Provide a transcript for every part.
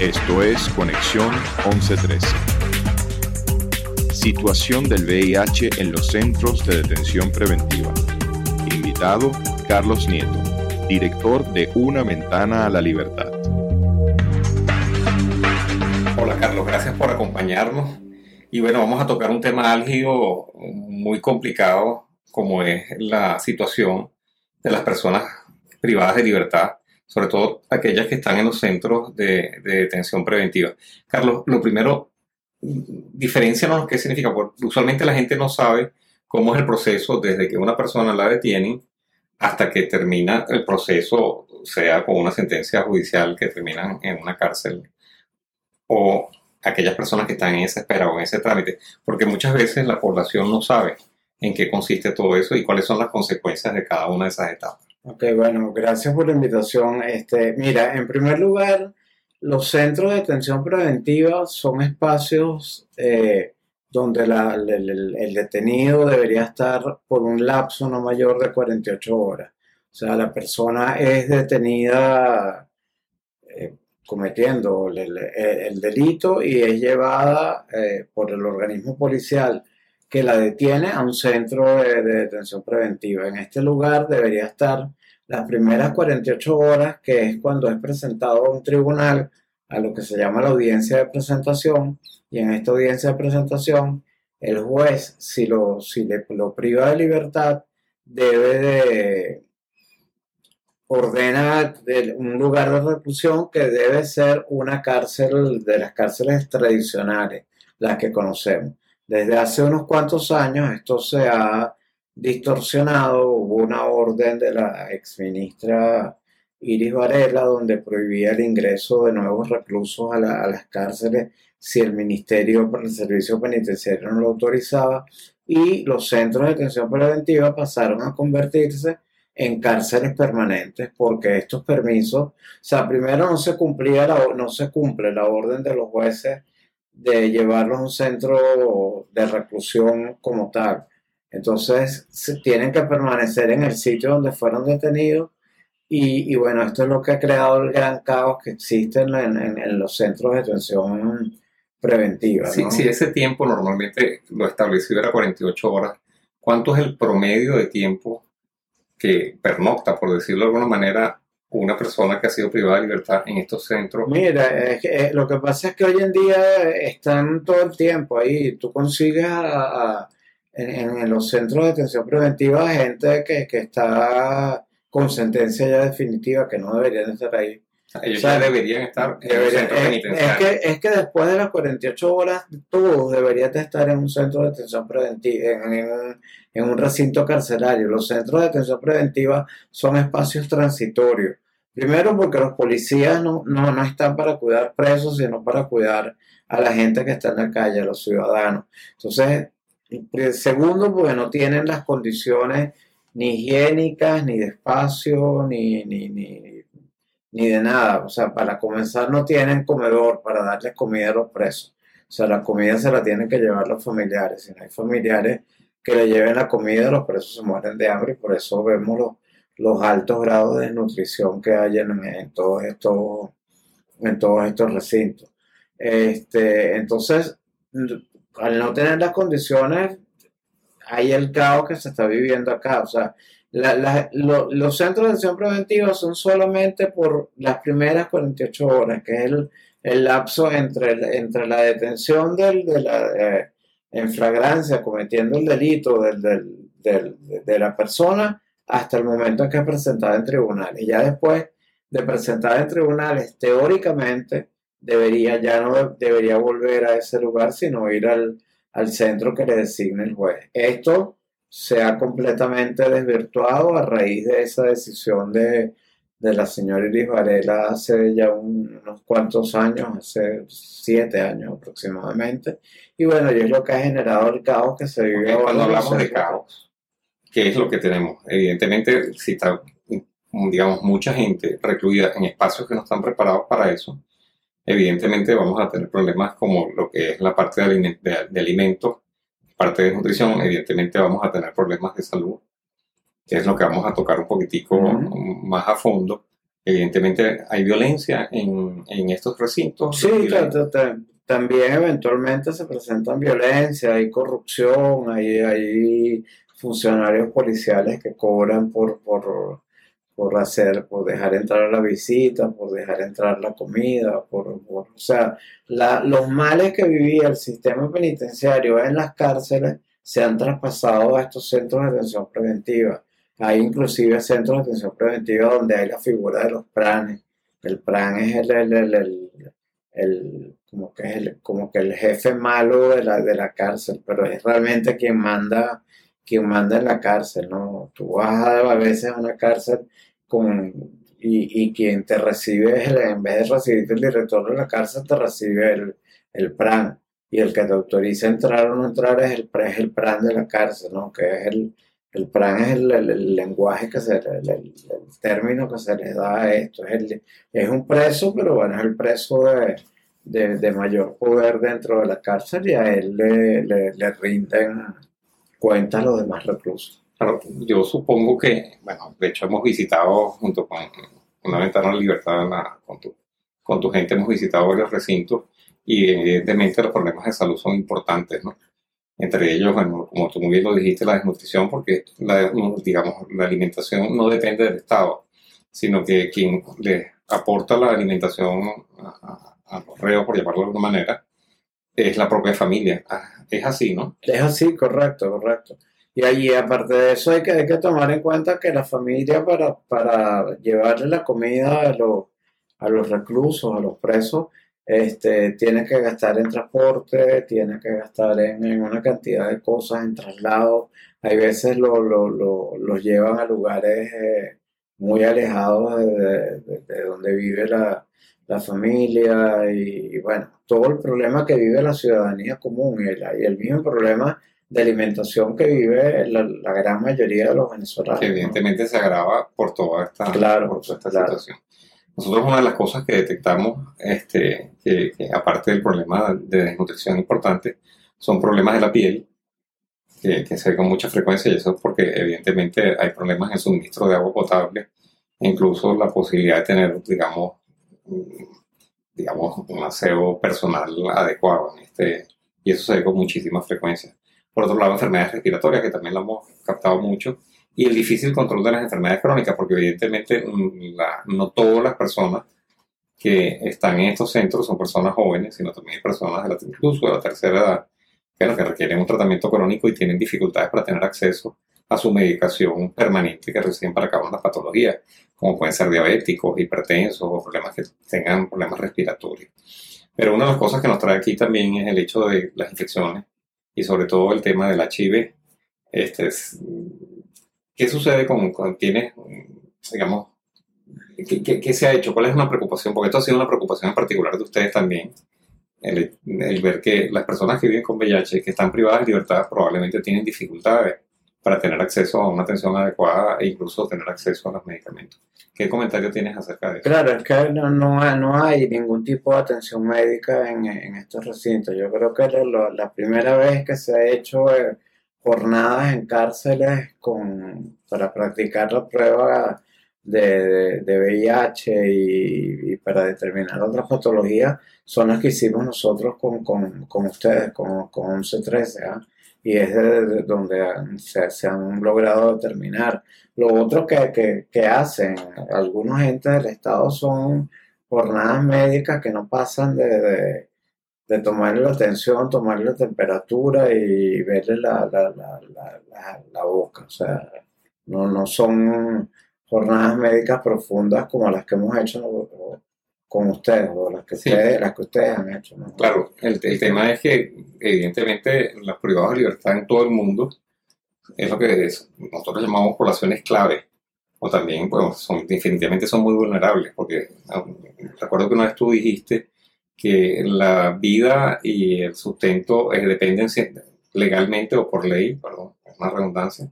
Esto es Conexión 1113. Situación del VIH en los centros de detención preventiva. Invitado, Carlos Nieto, director de Una Ventana a la Libertad. Hola Carlos, gracias por acompañarnos. Y bueno, vamos a tocar un tema álgido muy complicado como es la situación de las personas privadas de libertad, sobre todo aquellas que están en los centros de, detención preventiva. Carlos, lo primero, diferencianos qué significa, porque usualmente la gente no sabe cómo es el proceso desde que una persona la detienen hasta que termina el proceso, sea con una sentencia judicial que termina en una cárcel o aquellas personas que están en esa espera o en ese trámite, porque muchas veces la población no sabe en qué consiste todo eso y cuáles son las consecuencias de cada una de esas etapas. Ok, bueno, gracias por la invitación. Este, mira, en primer lugar, los centros de detención preventiva son espacios eh, donde el, detenido debería estar por un lapso no mayor de 48 horas. O sea, la persona es detenida eh, cometiendo el, delito y es llevada eh, por el organismo policial que la detiene a un centro de, detención preventiva. En este lugar debería estar las primeras 48 horas, que es cuando es presentado a un tribunal a lo que se llama la audiencia de presentación, y en esta audiencia de presentación, el juez, si lo, si lo priva de libertad, debe de ordena un lugar de reclusión que debe ser una cárcel de las cárceles tradicionales, las que conocemos. Desde hace unos cuantos años esto se ha distorsionado. Hubo una orden de la exministra Iris Varela donde prohibía el ingreso de nuevos reclusos a, las cárceles si el Ministerio para el Servicio Penitenciario no lo autorizaba y los centros de detención preventiva pasaron a convertirse en cárceles permanentes porque estos permisos, o sea, primero no se cumplía no se cumple la orden de los jueces de llevarlos a un centro de reclusión como tal. Entonces, se tienen que permanecer en el sitio donde fueron detenidos y, bueno, esto es lo que ha creado el gran caos que existe en, los centros de detención preventiva. Sí, si ese tiempo normalmente lo establecido era 48 horas, ¿cuánto es el promedio de tiempo que pernocta, por decirlo de alguna manera, una persona que ha sido privada de libertad en estos centros? Mira, eh, lo que pasa es que hoy en día están todo el tiempo ahí. Tú consigues en, los centros de detención preventiva gente que, está con sentencia ya definitiva que no deberían estar ahí. Ellos ya deberían estar en un centro es, es, que, es que después de las 48 horas, tú deberías estar en un centro de detención preventiva, en, un, en un recinto carcelario. Los centros de detención preventiva son espacios transitorios Primero porque los policías no, no, están para cuidar presos, sino para cuidar a la gente que está en la calle, a los ciudadanos. Entonces, segundo, porque no tienen las condiciones ni higiénicas, ni de espacio, ni, ni, ni, de nada. O sea, para comenzar no tienen comedor para darles comida a los presos. O sea, la comida se la tienen que llevar los familiares. Si no hay familiares que le lleven la comida, los presos se mueren de hambre y por eso vemos los los altos grados de nutrición que hay en, todos estos en todos estos recintos. Este, entonces, al no tener las condiciones, hay el caos que se está viviendo acá. O sea, los centros de atención preventiva son solamente por las primeras 48 horas, que es el, lapso entre, entre la detención de la eh, en flagrancia, cometiendo el delito del, de la persona, hasta el momento en que es presentada en tribunales. Ya después de presentar en tribunales, teóricamente debería ya no debería volver a ese lugar, sino ir al, centro que le designe el juez. Esto se ha completamente desvirtuado a raíz de esa decisión de, la señora Iris Varela hace ya unos cuantos años, hace siete años aproximadamente. Y bueno, y es lo que ha generado el caos que se vive Cuando hablamos de caos, ¿qué es lo que tenemos? Evidentemente, si está, digamos, mucha gente recluida en espacios que no están preparados para eso, evidentemente vamos a tener problemas como lo que es la parte de, alimentos, parte de nutrición, evidentemente vamos a tener problemas de salud, que es lo que vamos a tocar un poquitico más a fondo. Evidentemente hay violencia en, en estos recintos. Sí, claro, también eventualmente se presentan violencia, hay corrupción, hay, hay funcionarios policiales que cobran por, por, por hacer, por dejar entrar la visita, por dejar entrar la comida, por, o sea, los males que vivía el sistema penitenciario en las cárceles se han traspasado a estos centros de atención preventiva. Hay inclusive centros de atención preventiva donde hay la figura de los pranes. El pran es el, el, el, como, que es el, como que el jefe malo de la, de la cárcel, pero es realmente quien manda quien manda en la cárcel, ¿no? Tú vas a, veces a una cárcel con, y, y, quien te recibe, en vez de recibirte el director de la cárcel, te recibe el, el PRAN. Y el que te autoriza a entrar o no entrar es el, es el PRAN de la cárcel, ¿no? Que es el, el PRAN es el, el, lenguaje que se, el, el, término que se le da a esto. Es, el, es un preso, pero bueno, es el preso de, de, de, mayor poder dentro de la cárcel y a él le, le, le rinden cuenta los demás reclusos. Claro, yo supongo que, bueno, de hecho hemos visitado junto con una ventana de libertad con, tu, con tu gente, hemos visitado varios recintos y evidentemente los problemas de salud son importantes, ¿no? Entre ellos, bueno, como tú muy bien lo dijiste, la desnutrición, porque la, digamos, la alimentación no depende del Estado, sino que quien le aporta la alimentación a, a los reos, por llamarlo de alguna manera, es la propia familia. Es así, ¿no? Es así, correcto, correcto. Y allí, aparte de eso, hay que, hay que tomar en cuenta que la familia, para, para llevarle la comida a los, a los reclusos, a los presos, este, tiene que gastar en transporte, tiene que gastar en, una cantidad de cosas, en traslado. Hay veces los lo, llevan a lugares eh, muy alejados de, donde vive la, la familia y, bueno, todo el problema que vive la ciudadanía común y el, y el mismo problema de alimentación que vive la, gran mayoría de los venezolanos. Que evidentemente se agrava por toda esta, por esta situación. Nosotros una de las cosas que detectamos, este, que, aparte del problema de desnutrición importante, son problemas de la piel, que, que se ve con mucha frecuencia y eso es porque evidentemente hay problemas en el suministro de agua potable, e incluso la posibilidad de tener, digamos, digamos, un aseo personal adecuado. Este, y eso se ve con muchísima frecuencia. Por otro lado, enfermedades respiratorias, que también la hemos captado mucho, y el difícil control de las enfermedades crónicas, porque evidentemente mm, no todas las personas que están en estos centros son personas jóvenes, sino también personas de la, incluso de la tercera edad, pero que requieren un tratamiento crónico y tienen dificultades para tener acceso a su medicación permanente que reciben para acabar las patologías, como pueden ser diabéticos, hipertensos o problemas que tengan problemas respiratorios. Pero una de las cosas que nos trae aquí también es el hecho de las infecciones y sobre todo el tema del HIV. Este ¿Qué sucede con, cuando tienes, digamos, ¿qué, qué, se ha hecho? ¿Cuál es una preocupación? Porque esto ha sido una preocupación en particular de ustedes también. El, el ver que las personas que viven con VIH, que están privadas de libertad, probablemente tienen dificultades para tener acceso a una atención adecuada e incluso tener acceso a los medicamentos. ¿Qué comentario tienes acerca de eso? Claro, es que no, no, hay ningún tipo de atención médica en, estos recintos. Yo creo que la, la primera vez que se ha hecho eh, jornadas en cárceles con, para practicar la prueba de, de, VIH y, para determinar otras patologías son las que hicimos nosotros con, con, con ustedes, con, con 1113 y es de, donde se, han logrado determinar. Lo otro que, que, hacen algunos entes del Estado son jornadas médicas que no pasan de, de, tomarle la atención, tomarle la temperatura y verle la, la, la, la, boca. O sea, no, no son jornadas médicas profundas como las que hemos hecho con ustedes o las que, ustedes, las que ustedes han hecho. Claro, el, el, tema es que evidentemente las privadas de libertad en todo el mundo es lo que nosotros llamamos poblaciones clave o también pues, son, definitivamente son muy vulnerables porque ah, recuerdo que una vez tú dijiste que la vida y el sustento eh, dependen legalmente o por ley, perdón, es una redundancia,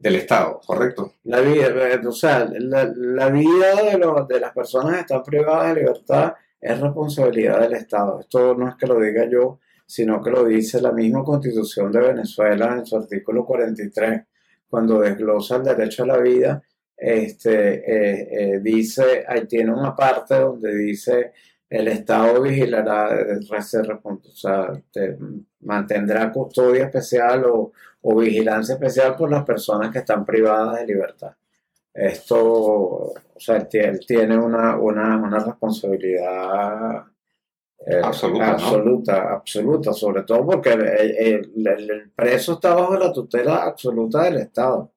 del Estado, ¿correcto? La vida, eh, o sea, la, vida de, los, de las personas que están privadas de libertad es responsabilidad del Estado. Esto no es que lo diga yo, sino que lo dice la misma Constitución de Venezuela en su artículo 43, cuando desglosa el derecho a la vida. este, eh, eh, dice, ahí tiene una parte donde dice el Estado vigilará, o sea, mantendrá custodia especial o, vigilancia especial por las personas que están privadas de libertad. Esto, o sea, él tiene una, una, responsabilidad eh, absoluta, absoluta, absoluta, sobre todo porque el, preso está bajo la tutela absoluta del Estado. O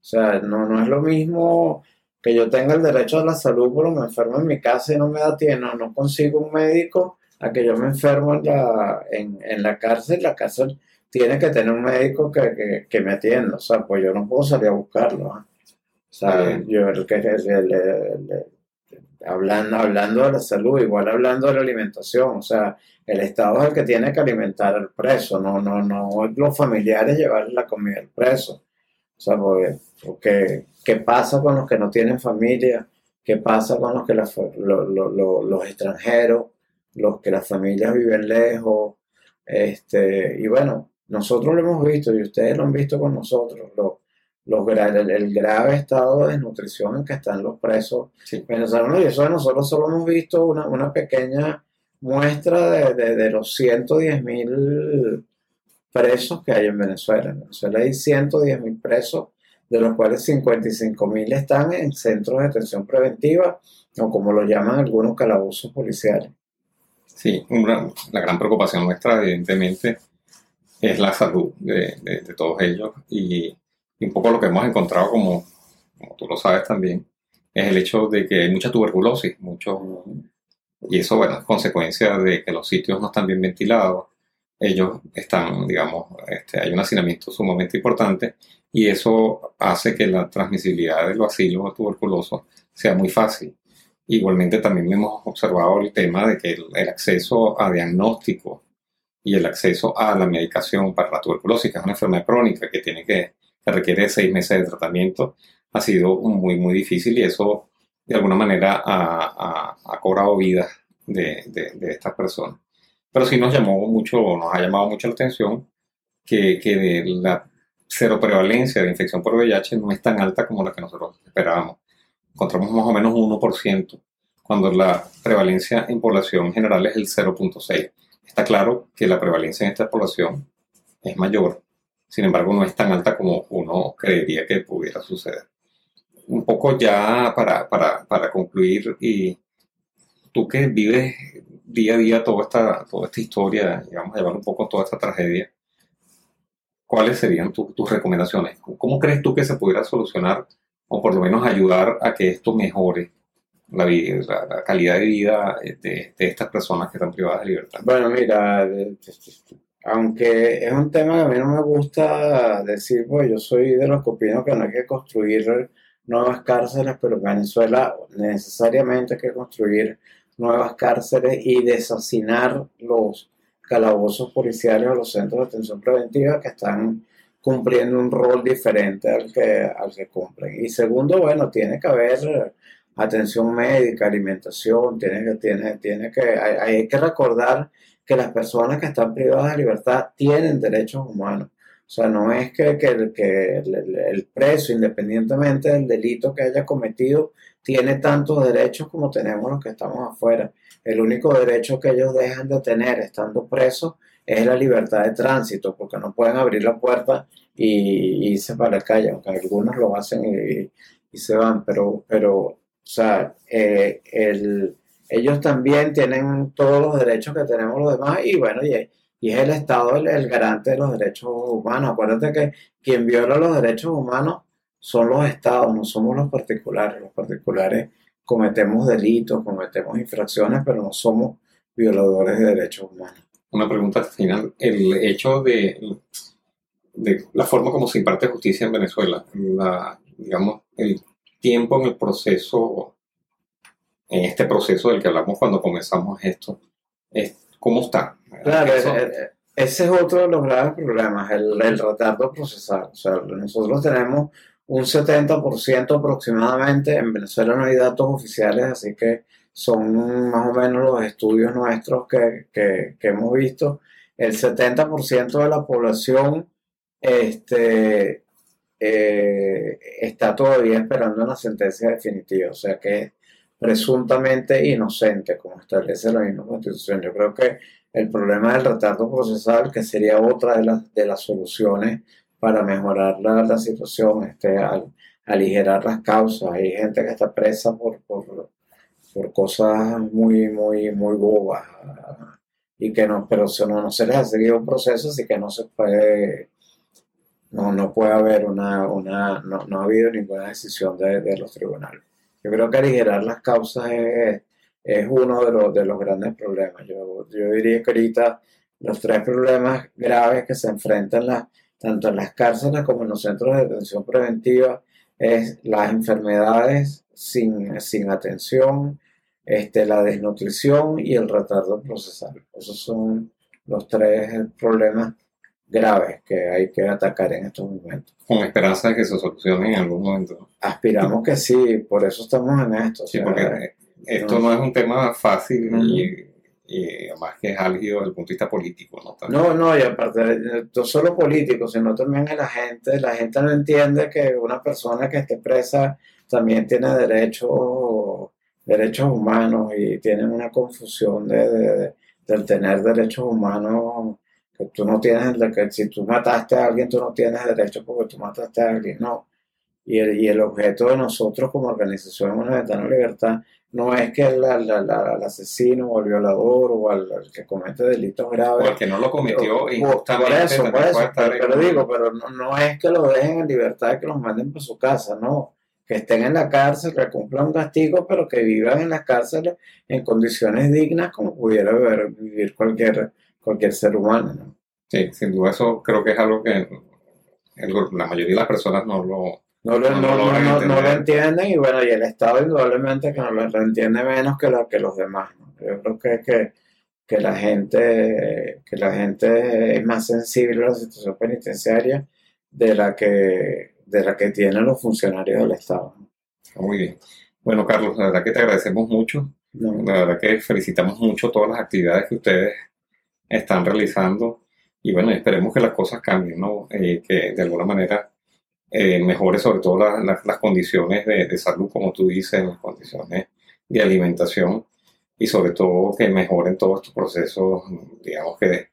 sea, no, no es lo mismo que yo tenga el derecho a la salud, pero me enfermo en mi casa y no me da tiempo, no, consigo un médico, a que yo me enfermo en la, en, en la cárcel, la cárcel tiene que tener un médico que, que, me atienda, o sea, pues yo no puedo salir a buscarlo. O sea, yo el que hablando, hablando de la salud, igual hablando de la alimentación, o sea, el Estado es el que tiene que alimentar al preso, no, no, no los familiares llevar la comida al preso. O sea, porque, ¿qué pasa con los que no tienen familia? ¿Qué pasa con los que los extranjeros, los que las familias viven lejos? Este, y bueno, nosotros lo hemos visto y ustedes lo han visto con nosotros, los, el, grave estado de desnutrición en que están los presos venezolanos. Y eso nosotros solo hemos visto una, pequeña muestra de, de, de los 110 mil presos que hay en Venezuela. En Venezuela hay 110 mil presos, de los cuales 55 mil están en centros de detención preventiva o como lo llaman algunos calabozos policiales. Sí, la gran preocupación nuestra evidentemente es la salud de, de, todos ellos y, un poco lo que hemos encontrado como, como tú lo sabes también es el hecho de que hay mucha tuberculosis, mucho, y eso, bueno, es consecuencia de que los sitios no están bien ventilados, ellos están, digamos, este, hay un hacinamiento sumamente importante y eso hace que la transmisibilidad del bacilo tuberculoso sea muy fácil. Igualmente también hemos observado el tema de que el, acceso a diagnóstico y el acceso a la medicación para la tuberculosis, que es una enfermedad crónica que tiene que, que requiere seis meses de tratamiento, ha sido muy, muy difícil y eso de alguna manera ha, ha, cobrado vidas de, de, de estas personas. Pero sí nos llamó mucho, nos ha llamado mucho la atención que, que la cero prevalencia de infección por VIH no es tan alta como la que nosotros esperábamos. Encontramos más o menos un 1%, cuando la prevalencia en población general es el 0.6. Está claro que la prevalencia en esta población es mayor, sin embargo no es tan alta como uno creería que pudiera suceder. Un poco ya para, para, para concluir, y tú que vives día a día toda esta, toda esta historia, digamos, llevar un poco toda esta tragedia, ¿cuáles serían tus recomendaciones? ¿Cómo crees tú que se pudiera solucionar o por lo menos ayudar a que esto mejore la, la, calidad de vida de, estas personas que están privadas de libertad? Bueno, mira, aunque es un tema que a mí no me gusta decir, pues yo soy de los que opino que no hay que construir nuevas cárceles, pero en Venezuela necesariamente hay que construir nuevas cárceles y desasinar los calabozos policiales o los centros de atención preventiva que están cumpliendo un rol diferente al que, al que cumplen. Y segundo, bueno, tiene que haber atención médica, alimentación, tiene que, tiene, tiene que, hay, que recordar que las personas que están privadas de libertad tienen derechos humanos. O sea, no es que, que, que el, preso, independientemente del delito que haya cometido, tiene tantos derechos como tenemos los que estamos afuera. El único derecho que ellos dejan de tener estando presos es la libertad de tránsito, porque no pueden abrir la puerta y, irse para la calle, aunque algunos lo hacen y, se van, pero, pero o sea, eh, ellos también tienen todos los derechos que tenemos los demás y bueno, y, es el Estado el, el, garante de los derechos humanos. Acuérdate que quien viola los derechos humanos son los estados, no somos los particulares. Los particulares cometemos delitos, cometemos infracciones, pero no somos violadores de derechos humanos. Una pregunta final. El hecho de, de la forma como se imparte justicia en Venezuela, la, digamos, el tiempo en el proceso, en este proceso del que hablamos cuando comenzamos esto, es, ¿cómo está? Claro, eh, eh, ese es otro de los graves problemas, el, el retardo procesal. O sea, nosotros tenemos un 70% aproximadamente. En Venezuela no hay datos oficiales, así que son más o menos los estudios nuestros que, hemos visto. El 70% de la población este, eh, está todavía esperando una sentencia definitiva, o sea que es presuntamente inocente, como establece la misma constitución. Yo creo que el problema del retardo procesal, que sería otra de las, de las soluciones para mejorar la, la situación, este, al aligerar las causas. Hay gente que está presa por, por, por cosas muy, muy, muy bobas y que no, pero no, no se les ha seguido un proceso, así que no se puede, no, no puede haber una, una no, no ha habido ninguna decisión de, de, los tribunales. Yo creo que aligerar las causas es, es uno de los, de los grandes problemas. Yo, yo diría que ahorita los tres problemas graves que se enfrentan tanto en las cárceles como en los centros de detención preventiva es las enfermedades sin, sin atención, este, la desnutrición y el retardo procesal. Esos son los tres problemas graves que hay que atacar en estos momentos. Con esperanza de que se solucionen en algún momento. Aspiramos que sí, por eso estamos en esto. Sí, porque esto no, es un tema fácil y y además que es álgido desde el punto de vista político. No, no, no, y aparte, no solo político, sino también a la gente. La gente no entiende que una persona que esté presa también tiene derechos, derechos humanos y tienen una confusión de, de, del tener derechos humanos que tú no tienes, que si tú mataste a alguien, tú no tienes derecho porque tú mataste a alguien, no. Y el, y el objeto de nosotros como organización Una Ventana de Libertad no es que el, asesino o el violador o el, que comete delitos graves. O el que no lo cometió injustamente. Por eso, por eso. Pero, digo, pero no, es que lo dejen en libertad y que los manden para su casa, no. Que estén en la cárcel, que cumplan un castigo, pero que vivan en las cárceles en condiciones dignas como pudiera vivir cualquier, cualquier ser humano. ¿no? Sí, sin duda eso creo que es algo que la mayoría de las personas no lo, no lo, no, no, lo entienden y bueno, y el Estado indudablemente que no lo entiende menos que, lo, que los demás. Yo creo que, que, que, la gente, que la gente es más sensible a la situación penitenciaria de la que, de la que tienen los funcionarios del Estado. Muy bien. Bueno, Carlos, la verdad que te agradecemos mucho. La verdad que felicitamos mucho todas las actividades que ustedes están realizando y bueno, esperemos que las cosas cambien, ¿no? Eh, que de alguna manera eh, mejore sobre todo las condiciones de, salud, como tú dices, las condiciones de alimentación y sobre todo que mejoren todos estos procesos, digamos que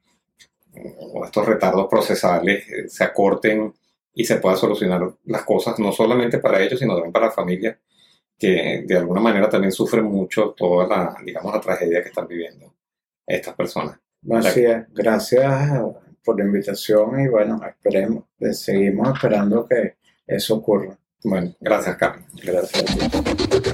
estos retardos procesales eh, se acorten y se pueda solucionar las cosas, no solamente para ellos, sino también para la familia, que de alguna manera también sufren mucho toda la, digamos, la tragedia que están viviendo estas personas. Gracias, gracias por la invitación y bueno, esperemos, seguimos esperando que eso ocurra. Bueno, gracias Carlos. Gracias a ti.